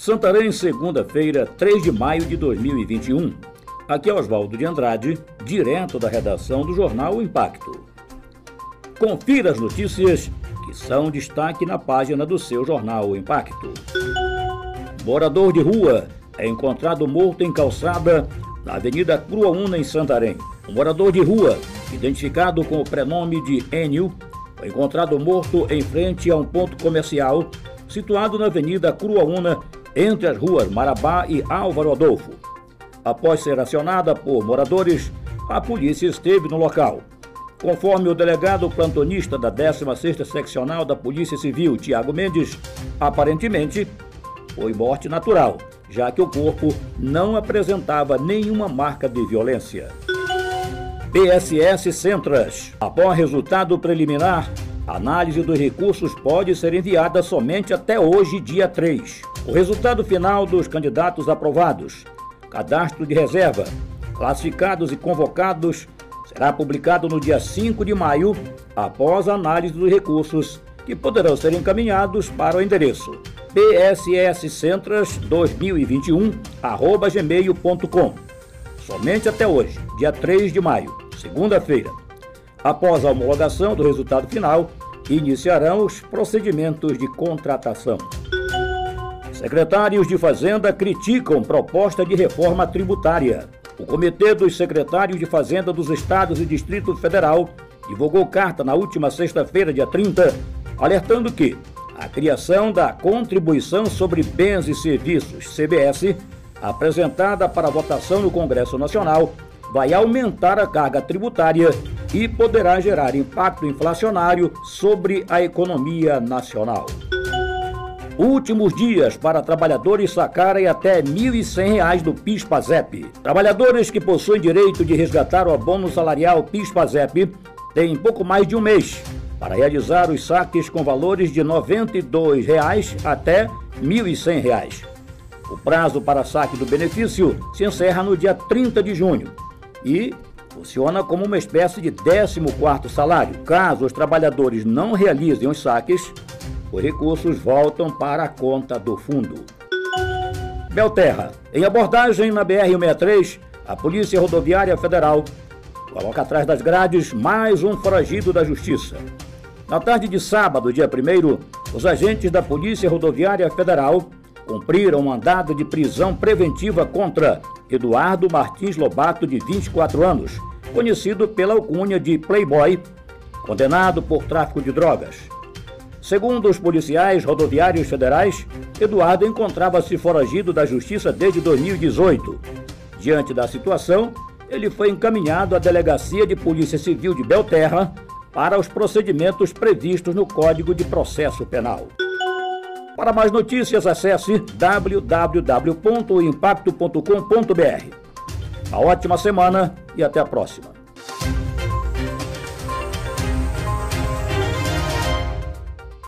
Santarém, segunda-feira, 3 de maio de 2021. Aqui é Oswaldo de Andrade, direto da redação do jornal Impacto. Confira as notícias que são destaque na página do seu jornal Impacto. Morador de rua é encontrado morto em calçada na Avenida Cruaúna, em Santarém. Um morador de rua, identificado com o prenome de Enio, foi encontrado morto em frente a um ponto comercial situado na Avenida Cruaúna, entre as ruas Marabá e Álvaro Adolfo. Após ser acionada por moradores, a polícia esteve no local. Conforme o delegado plantonista da 16ª Seccional da Polícia Civil, Tiago Mendes, aparentemente foi morte natural, já que o corpo não apresentava nenhuma marca de violência. PSS Centras. Após resultado preliminar, análise dos recursos pode ser enviada somente até hoje, dia 3. O resultado final dos candidatos aprovados, cadastro de reserva, classificados e convocados, será publicado no dia 5 de maio, após a análise dos recursos, que poderão ser encaminhados para o endereço psscentras2021@gmail.com. Somente até hoje, dia 3 de maio, segunda-feira. Após a homologação do resultado final, iniciarão os procedimentos de contratação. Secretários de Fazenda criticam proposta de reforma tributária. O Comitê dos Secretários de Fazenda dos Estados e Distrito Federal divulgou carta na última sexta-feira, dia 30, alertando que a criação da Contribuição sobre Bens e Serviços, CBS, apresentada para votação no Congresso Nacional, vai aumentar a carga tributária e poderá gerar impacto inflacionário sobre a economia nacional. Últimos dias para trabalhadores sacarem até R$ 1.100 do PIS-PASEP. Trabalhadores que possuem direito de resgatar o abono salarial PIS-PASEP têm pouco mais de um mês para realizar os saques com valores de 92 reais até R$ 1.100. O prazo para saque do benefício se encerra no dia 30 de junho e funciona como uma espécie de 14º salário. Caso os trabalhadores não realizem os saques, os recursos voltam para a conta do fundo. Belterra. Em abordagem na BR-163, a Polícia Rodoviária Federal coloca atrás das grades mais um foragido da Justiça. Na tarde de sábado, dia 1 os agentes da Polícia Rodoviária Federal cumpriram um mandado de prisão preventiva contra Eduardo Martins Lobato, de 24 anos, conhecido pela alcunha de Playboy, condenado por tráfico de drogas. Segundo os policiais rodoviários federais, Eduardo encontrava-se foragido da justiça desde 2018. Diante da situação, ele foi encaminhado à Delegacia de Polícia Civil de Belterra para os procedimentos previstos no Código de Processo Penal. Para mais notícias, acesse www.impacto.com.br. Uma ótima semana e até a próxima.